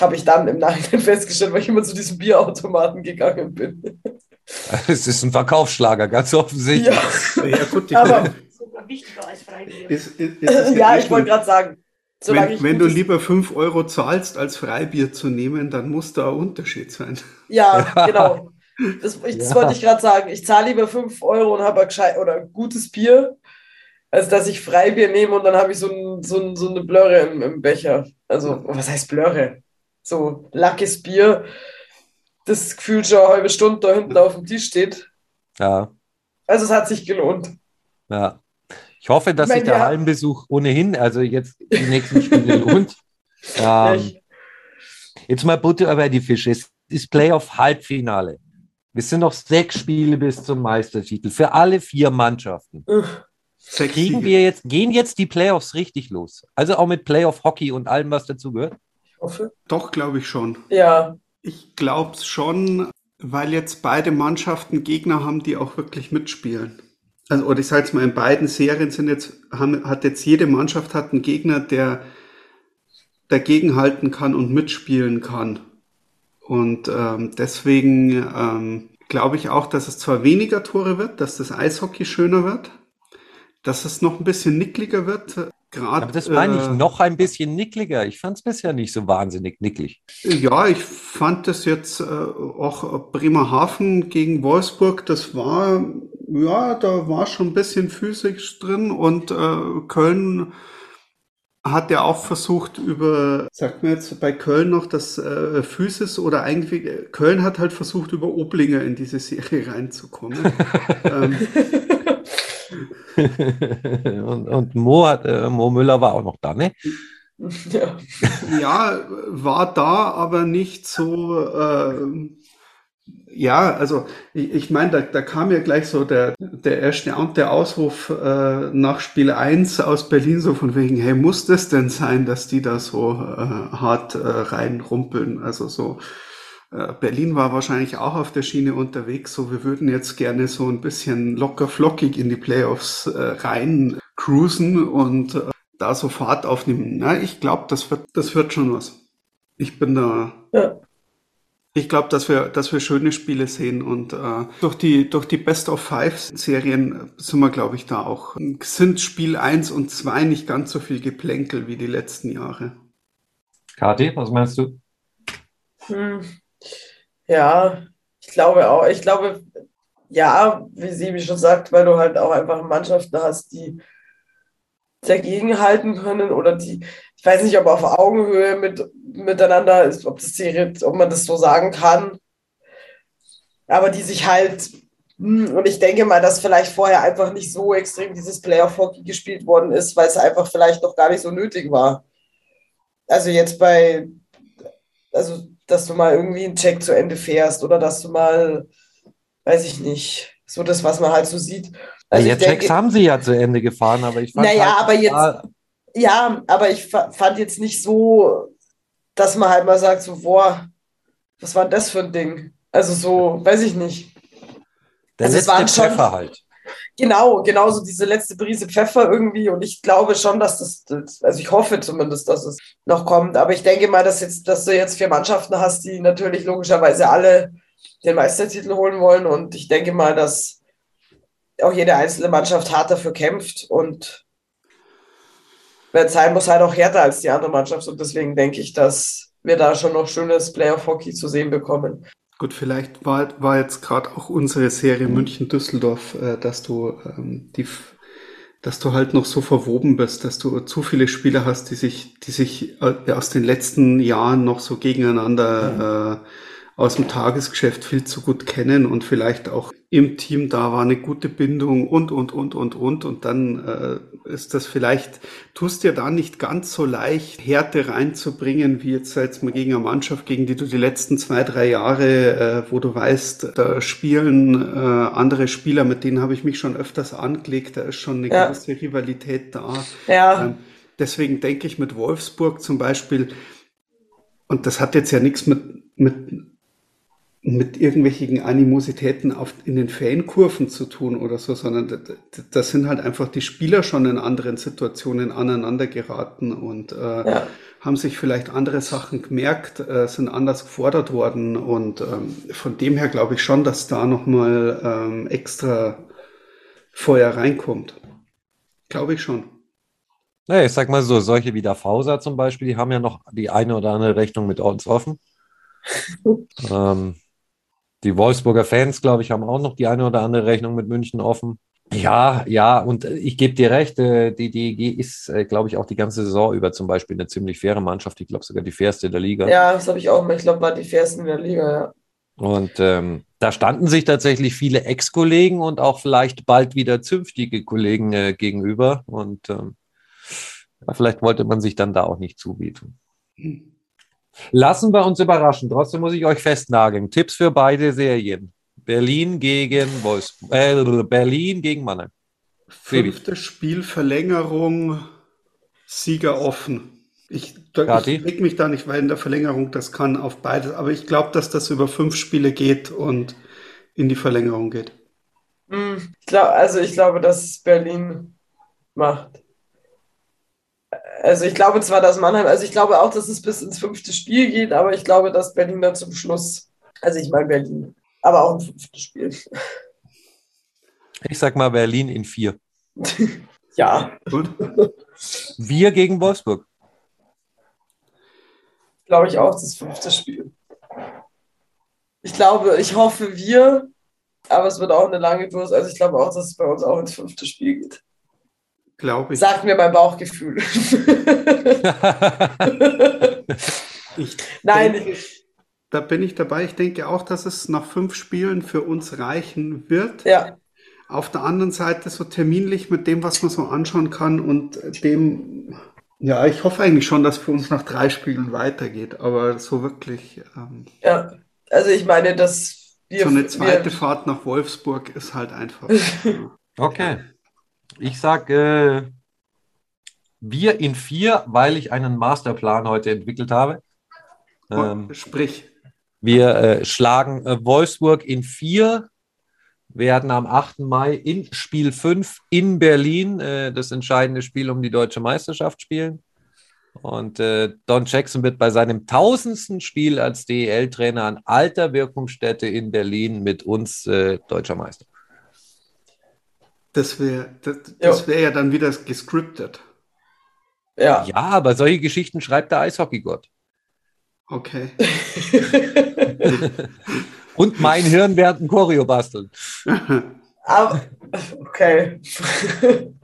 Habe ich dann im Nachhinein (laughs) festgestellt, weil ich immer zu diesem Bierautomaten gegangen bin. (laughs) Es ist ein Verkaufsschlager, ganz offensichtlich. Ja, Ja, gut, die Aber- Sogar wichtiger als Freibier. ist, ist, ist (laughs) ja ich wollte gerade sagen, Wenn, ich wenn du lieber 5 Euro zahlst, als Freibier zu nehmen, dann muss da ein Unterschied sein. Ja, Ja. genau. Das, ich, das Ja. wollte ich gerade sagen. Ich zahle lieber 5 Euro und habe ein oder ein gutes Bier, als dass ich Freibier nehme und dann habe ich so, ein, so, ein, so eine Blöre im, im Becher. Also, was heißt Blöre? So lackes Bier, das gefühlt schon eine halbe Stunde da hinten auf dem Tisch steht. Ja. Also, es hat sich gelohnt. Ja. Ich hoffe, dass Ich sich der ja. Hallenbesuch ohnehin, also jetzt die nächsten Spiele (laughs) lohnt. Ähm, jetzt mal Butter bei die Fische. Es ist Playoff-Halbfinale. Es sind noch sechs Spiele bis zum Meistertitel für alle vier Mannschaften. Sechs Kriegen wir jetzt, gehen jetzt die Playoffs richtig los? Also auch mit Playoff-Hockey und allem, was dazugehört? Hoffe. Doch, glaube ich schon. Ja, Ich glaube es schon, weil jetzt beide Mannschaften Gegner haben, die auch wirklich mitspielen. Also, oder ich sage jetzt mal, in beiden Serien sind jetzt, haben, hat jetzt jede Mannschaft hat einen Gegner, der dagegenhalten kann und mitspielen kann. Und ähm, deswegen ähm, glaube ich auch, dass es zwar weniger Tore wird, dass das Eishockey schöner wird, dass es noch ein bisschen nickliger wird. Gerade, Aber das meine ich äh, noch ein bisschen nickliger. Ich fand es bisher nicht so wahnsinnig nicklig. Ja, ich fand das jetzt äh, auch Bremerhaven gegen Wolfsburg, das war, ja, da war schon ein bisschen physisch drin und äh, Köln hat ja auch versucht über, sagt man jetzt bei Köln noch das äh, Physis oder eigentlich, Köln hat halt versucht über Oblinger in diese Serie reinzukommen. (laughs) ähm, (laughs) und, und Mo, hat, äh, Mo Müller war auch noch da, ne? ja. Ja, war da, aber nicht so. Äh, ja, also ich, ich meine, da, da kam ja gleich so der, der erstaunte Ausruf äh, nach Spiel 1 aus Berlin, so von wegen, hey, muss das denn sein, dass die da so äh, hart äh, reinrumpeln? Also so. Äh, Berlin war wahrscheinlich auch auf der Schiene unterwegs, so wir würden jetzt gerne so ein bisschen locker flockig in die Playoffs äh, rein cruisen und äh, da so Fahrt aufnehmen. Na, ich glaube, das wird, das wird schon was. Ich bin da. Ja. Ich glaube, dass wir, dass wir schöne Spiele sehen und äh, durch die durch die Best of Five Serien sind wir, glaube ich, da auch. Sind Spiel 1 und 2 nicht ganz so viel Geplänkel wie die letzten Jahre. Kathi, was meinst du? Hm. Ja, ich glaube auch. Ich glaube, ja, wie Sebi schon sagt, weil du halt auch einfach Mannschaften hast, die dagegenhalten können oder die, ich weiß nicht, ob auf Augenhöhe mit, miteinander ist, ob das Serie, ob man das so sagen kann, aber die sich halt Hm, Und ich denke mal, dass vielleicht vorher einfach nicht so extrem dieses Playoff-Hockey gespielt worden ist, weil es einfach vielleicht noch gar nicht so nötig war. Also jetzt bei, also dass du mal irgendwie einen Check zu Ende fährst oder dass du mal, weiß ich nicht, so das, was man halt so sieht. Also ja, ich denke- Checks haben sie ja zu Ende gefahren, aber ich fand Naja, halt, aber jetzt- Ja, aber ich fa- fand jetzt nicht so, dass man halt mal sagt, so, boah, was war denn das für ein Ding? Also so, weiß ich nicht. der also es letzte waren schon- Treffer halt. Genau, genauso diese letzte Prise Pfeffer irgendwie. Und ich glaube schon, dass das, also ich hoffe zumindest, dass es noch kommt. Aber ich denke mal, dass, jetzt, dass du jetzt vier Mannschaften hast, die natürlich logischerweise alle den Meistertitel holen wollen. Und ich denke mal, dass auch jede einzelne Mannschaft hart dafür kämpft. Und wenn es sein muss, halt auch härter als die andere Mannschaft. Und deswegen denke ich, dass wir da schon noch schönes Playoff-Hockey zu sehen bekommen. Gut, vielleicht war, war jetzt gerade auch unsere Serie München-Düsseldorf, äh, dass du ähm, die, dass du halt noch so verwoben bist, dass du zu viele Spieler hast, die sich, die sich äh, aus den letzten Jahren noch so gegeneinander äh, aus dem Tagesgeschäft viel zu gut kennen und vielleicht auch im Team da war eine gute Bindung und, und, und, und, und. Und dann äh, ist das vielleicht, tust dir da nicht ganz so leicht, Härte reinzubringen, wie jetzt, jetzt mal gegen eine Mannschaft, gegen die du die letzten zwei, drei Jahre, äh, wo du weißt, da spielen äh, andere Spieler, mit denen habe ich mich schon öfters angelegt, da ist schon eine Ja. gewisse Rivalität da. Ja, Ähm, deswegen denke ich mit Wolfsburg zum Beispiel, und das hat jetzt ja nichts mit, mit, mit irgendwelchen Animositäten auf, in den Fankurven zu tun oder so, sondern das sind halt einfach die Spieler schon in anderen Situationen aneinander geraten und äh, ja. haben sich vielleicht andere Sachen gemerkt, äh, sind anders gefordert worden und ähm, von dem her glaube ich schon, dass da nochmal ähm, extra Feuer reinkommt. Glaube ich schon. Naja, ich sag mal so, solche wie der Fauser zum Beispiel, die haben ja noch die eine oder andere Rechnung mit uns offen. (laughs) ähm, die Wolfsburger Fans, glaube ich, haben auch noch die eine oder andere Rechnung mit München offen. Ja, ja, und äh, ich gebe dir recht, äh, die DEG ist, äh, glaube ich, auch die ganze Saison über zum Beispiel eine ziemlich faire Mannschaft. Ich glaube sogar die fairste der Liga. ja das habe ich auch mal. Ich glaube, war die fairsten in der Liga, ja. Und ähm, da standen sich tatsächlich viele Ex-Kollegen und auch vielleicht bald wieder zünftige Kollegen äh, gegenüber. Und ähm, vielleicht wollte man sich dann da auch nicht zubieten. Lassen wir uns überraschen. Trotzdem muss ich euch festnageln. Tipps für beide Serien. Berlin gegen Wolfsburg. Äh, Berlin gegen Mannheim. Baby. Fünftes Spiel, Verlängerung, Sieger offen. Ich, Kati? ich leg mich da nicht, weil in der Verlängerung das kann auf beides. Aber ich glaube, dass das über fünf Spiele geht und in die Verlängerung geht. Hm, Ich glaub, also ich glaube, dass es Berlin macht. Also ich glaube zwar, dass Mannheim, also ich glaube auch, dass es bis ins fünfte Spiel geht, aber ich glaube, dass Berlin dann zum Schluss, also ich meine Berlin, aber auch ein fünftes Spiel. Ich sag mal Berlin in vier. (laughs) Ja, Gut? Wir gegen Wolfsburg. glaube ich auch, das fünfte Spiel. Ich glaube, ich hoffe wir, aber es wird auch eine lange Durst. Also ich glaube auch, dass es bei uns auch ins fünfte Spiel geht. Glaube ich. Sagt mir mein Bauchgefühl. (laughs) ich Nein, denke, da bin ich dabei. Ich denke auch, dass es nach fünf Spielen für uns reichen wird. ja, Auf der anderen Seite so terminlich mit dem, was man so anschauen kann und dem, ja, ich hoffe eigentlich schon, dass für uns nach drei Spielen weitergeht, aber so wirklich, ähm, ja. Also ich meine, dass wir, so eine zweite wir Fahrt nach Wolfsburg ist halt einfach. (laughs) Okay. Ich sag äh, wir in vier, weil ich einen Masterplan heute entwickelt habe. Ähm, Sprich, wir äh, schlagen äh, Wolfsburg in vier, werden am 8. Mai in Spiel 5 in Berlin äh, das entscheidende Spiel um die deutsche Meisterschaft spielen. Und äh, Don Jackson wird bei seinem tausendsten Spiel als DEL-Trainer an alter Wirkungsstätte in Berlin mit uns äh, deutscher Meister. Das wäre das, das wär ja dann wieder gescriptet. ja. Ja, aber solche Geschichten schreibt der Eishockeygott. Okay. (laughs) Und mein Hirn während ein Choreo basteln. Aber, okay. (laughs)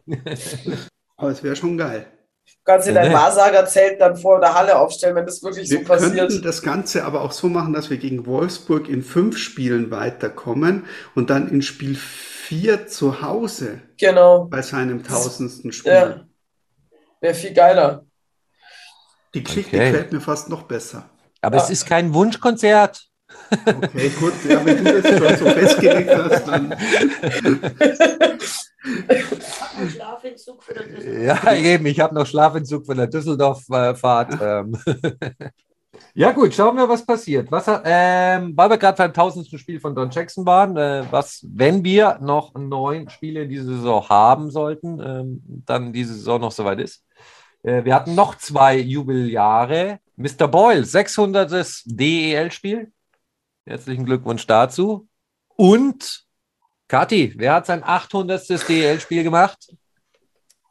Aber es wäre schon geil. Du kannst dir dein. Wahrsagerzelt dann vor der Halle aufstellen, wenn das wirklich so Wir könnten passiert. das Ganze aber auch so machen, dass wir gegen Wolfsburg in fünf Spielen weiterkommen und dann in Spiel vier zu Hause Genau. bei seinem tausendsten Spiel. Ja. Wäre viel geiler. Die Geschichte Okay. gefällt mir fast noch besser. Aber es ist kein Wunschkonzert. Okay, gut, ja, wenn du das schon so festgelegt hast, dann Schlafentzug für den Düsseldorf. Ja, eben. Ich habe noch Schlafentzug von der Düsseldorf-Fahrt. (laughs) (laughs) Ja, gut, schauen wir, was passiert. Was, ähm, weil wir gerade beim tausendsten Spiel von Don Jackson waren, äh, was, wenn wir noch neun Spiele in dieser Saison haben sollten, ähm, dann diese Saison noch soweit ist. Äh, wir hatten noch zwei Jubeljahre. Mr. Boyle, 600. DEL-Spiel. Herzlichen Glückwunsch dazu. Und Kathi, wer hat sein 800. DEL-Spiel gemacht?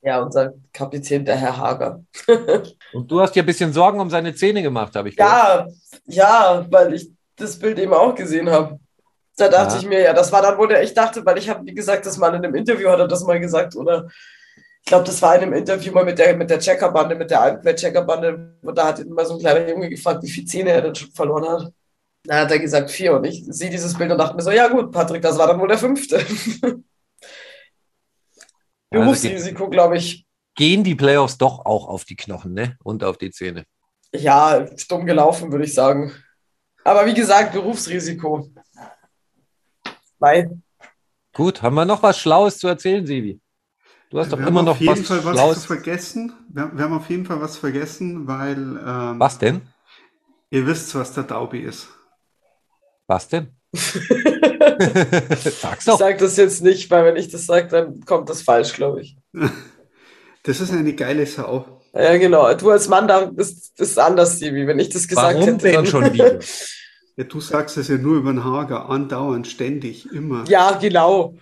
Ja, unser Kapitän, der Herr Hager. (laughs) Und du hast dir ein bisschen Sorgen um seine Zähne gemacht, habe ich gehört. Ja, ja, weil ich das Bild eben auch gesehen habe. Da dachte Ja. ich mir, ja, das war dann, wo der, ich dachte, weil ich habe, wie gesagt, das mal in einem Interview hat er das mal gesagt, oder ich glaube, das war in einem Interview mal mit der, mit der Checkerbande, mit der Alpenquer-Checkerbande, und da hat ihn mal so ein kleiner Junge gefragt, wie viele Zähne er denn schon verloren hat. Da hat er gesagt, vier. Und ich sehe dieses Bild und dachte mir so, ja gut, Patrick, das war dann wohl der fünfte. (laughs) Also Berufsrisiko, glaube ich. Gehen die Playoffs doch auch auf die Knochen, ne? Und auf die Zähne. Ja, stumm gelaufen, würde ich sagen. Aber wie gesagt, Berufsrisiko. Nein. Gut, haben wir noch was Schlaues zu erzählen, Sevi? Du hast doch wir immer noch was was Schlaues. zu vergessen. Wir, wir haben auf jeden Fall was vergessen, weil ähm, Was denn? ihr wisst, was der Daubi ist. Was denn? (laughs) (laughs) Sag's Ich doch. sage das jetzt nicht, weil wenn ich das sage, dann kommt das falsch, glaube ich. (laughs) Das ist eine geile Sau. Ja, genau. Du als Mann da bist, bist anders, Stevie. Wenn ich das gesagt Warum hätte, denn dann schon (laughs) wieder? Ja, du sagst es ja nur über den Hager, andauernd, ständig, immer. Ja, genau.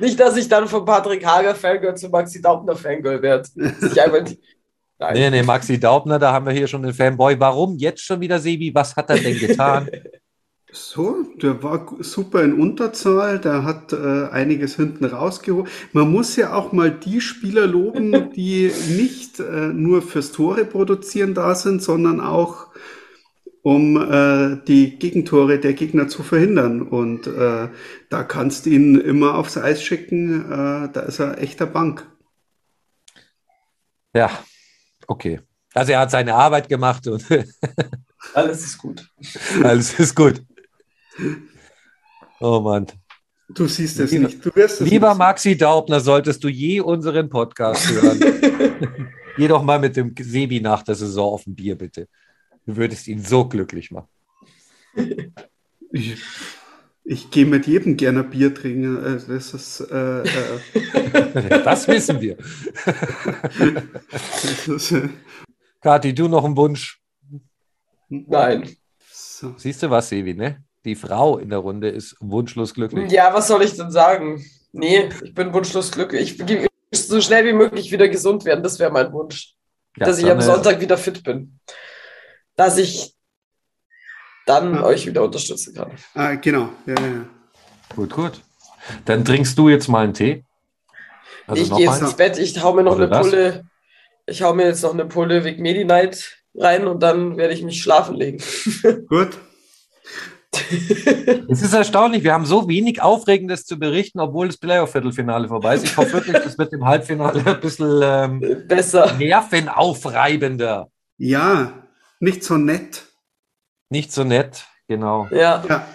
nicht, dass ich dann von Patrick Hager Fangirl zu Maxi Daubner Fangirl werde. Ich einfach Nein. Nee, nee, Maxi Daubner, da haben wir hier schon den Fanboy. Warum jetzt schon wieder, Sevi? Was hat er denn getan? So, der war super in Unterzahl, der hat äh, einiges hinten rausgeholt. Man muss ja auch mal die Spieler loben, (laughs) die nicht äh, nur fürs Tore produzieren da sind, sondern auch um äh, die Gegentore der Gegner zu verhindern. Und äh, da kannst du ihn immer aufs Eis schicken, äh, da ist er echter Bank. Ja, okay. Also er hat seine Arbeit gemacht und (laughs) Alles ist gut. alles ist gut. Oh Mann. Du siehst es Lieber- nicht, du wirst es Lieber nicht. Maxi Daubner, solltest du je unseren Podcast hören, (laughs) geh doch mal mit dem Sebi nach der Saison auf ein Bier, bitte. Du würdest ihn so glücklich machen. Ich, ich gehe mit jedem gerne Bier trinken. äh, Das ist, äh, äh, (laughs) Das wissen wir. (laughs) das äh, Kathi, du noch einen Wunsch? Nein. so. Siehst du was, Sebi, ne? Die Frau in der Runde ist wunschlos glücklich. Ja, was soll ich denn sagen? Nee, ich bin wunschlos glücklich. Ich will so schnell wie möglich wieder gesund werden. Das wäre mein Wunsch. Ja, dass ich am äh, Sonntag wieder fit bin. Dass ich dann Ja. euch wieder unterstützen kann. Ah, genau. Ja, ja, ja. Gut, gut. Dann trinkst du jetzt mal einen Tee. Also ich gehe jetzt ins Bett, ich hau mir noch Oder eine das? Pulle. Ich hau mir jetzt noch eine Pulle Vic Medi Night rein und dann werde ich mich schlafen legen. Gut. (laughs) Es ist erstaunlich, wir haben so wenig Aufregendes zu berichten, obwohl das Playoff-Viertelfinale vorbei ist. Ich hoffe wirklich, das wird im Halbfinale ein bisschen ähm, Besser. nervenaufreibender. Ja, nicht so nett. Nicht so nett, genau. Ja. Ja,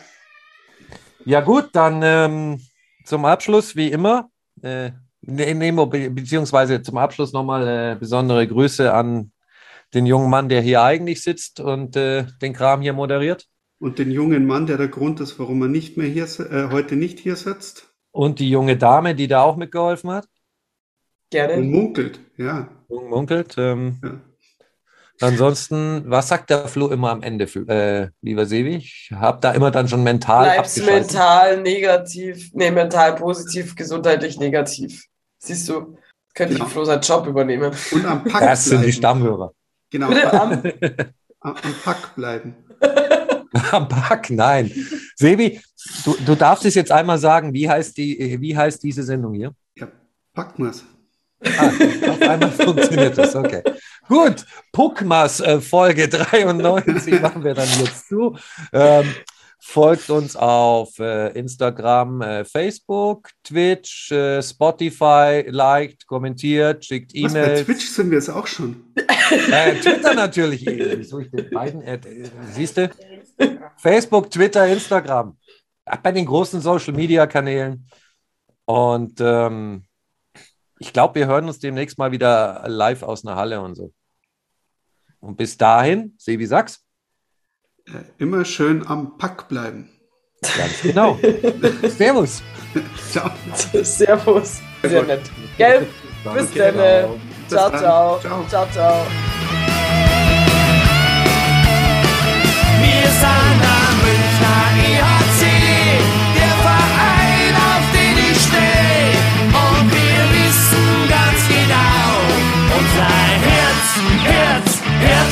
Ja, gut, dann ähm, zum Abschluss, wie immer, äh, ne- nehmen wir be beziehungsweise zum Abschluss nochmal äh, besondere Grüße an den jungen Mann, der hier eigentlich sitzt und äh, den Kram hier moderiert. Und den jungen Mann, der der Grund ist, warum er nicht mehr hier, äh, heute nicht hier sitzt Und die junge Dame, die da auch mitgeholfen hat. und Gerne. munkelt. Ja, Jung munkelt. Ähm, ja. ansonsten, was sagt der Flo immer am Ende, äh, lieber Sevi? Ich habe da immer dann schon mental Bleibst mental negativ, nee, mental positiv, gesundheitlich negativ. Siehst du, könnte Genau. ich Flo seinen Job übernehmen. Und am Pack Das sind die bleiben. Stammhörer. Genau, (laughs) am, am Pack bleiben. (laughs) Am Pack, nein. Sebi, du, du darfst es jetzt einmal sagen, wie heißt, die, wie heißt diese Sendung hier? Ja, packt mir's. Ah, auf einmal (laughs) funktioniert das, okay. Gut, Puckmas äh, Folge (laughs) 93 machen wir dann jetzt zu. Ähm, folgt uns auf äh, Instagram, äh, Facebook, Twitch, äh, Spotify, liked, kommentiert, schickt Was, bei E-Mails. Twitch sind wir es auch schon. Äh, Twitter natürlich. Wieso ich den beiden? Äh, siehst du? Facebook, Twitter, Instagram. Bei den großen Social Media Kanälen. Und ähm, ich glaube, wir hören uns demnächst mal wieder live aus einer Halle und so. Und bis dahin, Sebi Sachs. Äh, immer schön am Pack bleiben. Ganz genau. (laughs) Servus. Ciao. Servus. Sehr nett. Gell? Bis Okay. dann. Ciao, dann. ciao. Ciao. Ciao, ciao.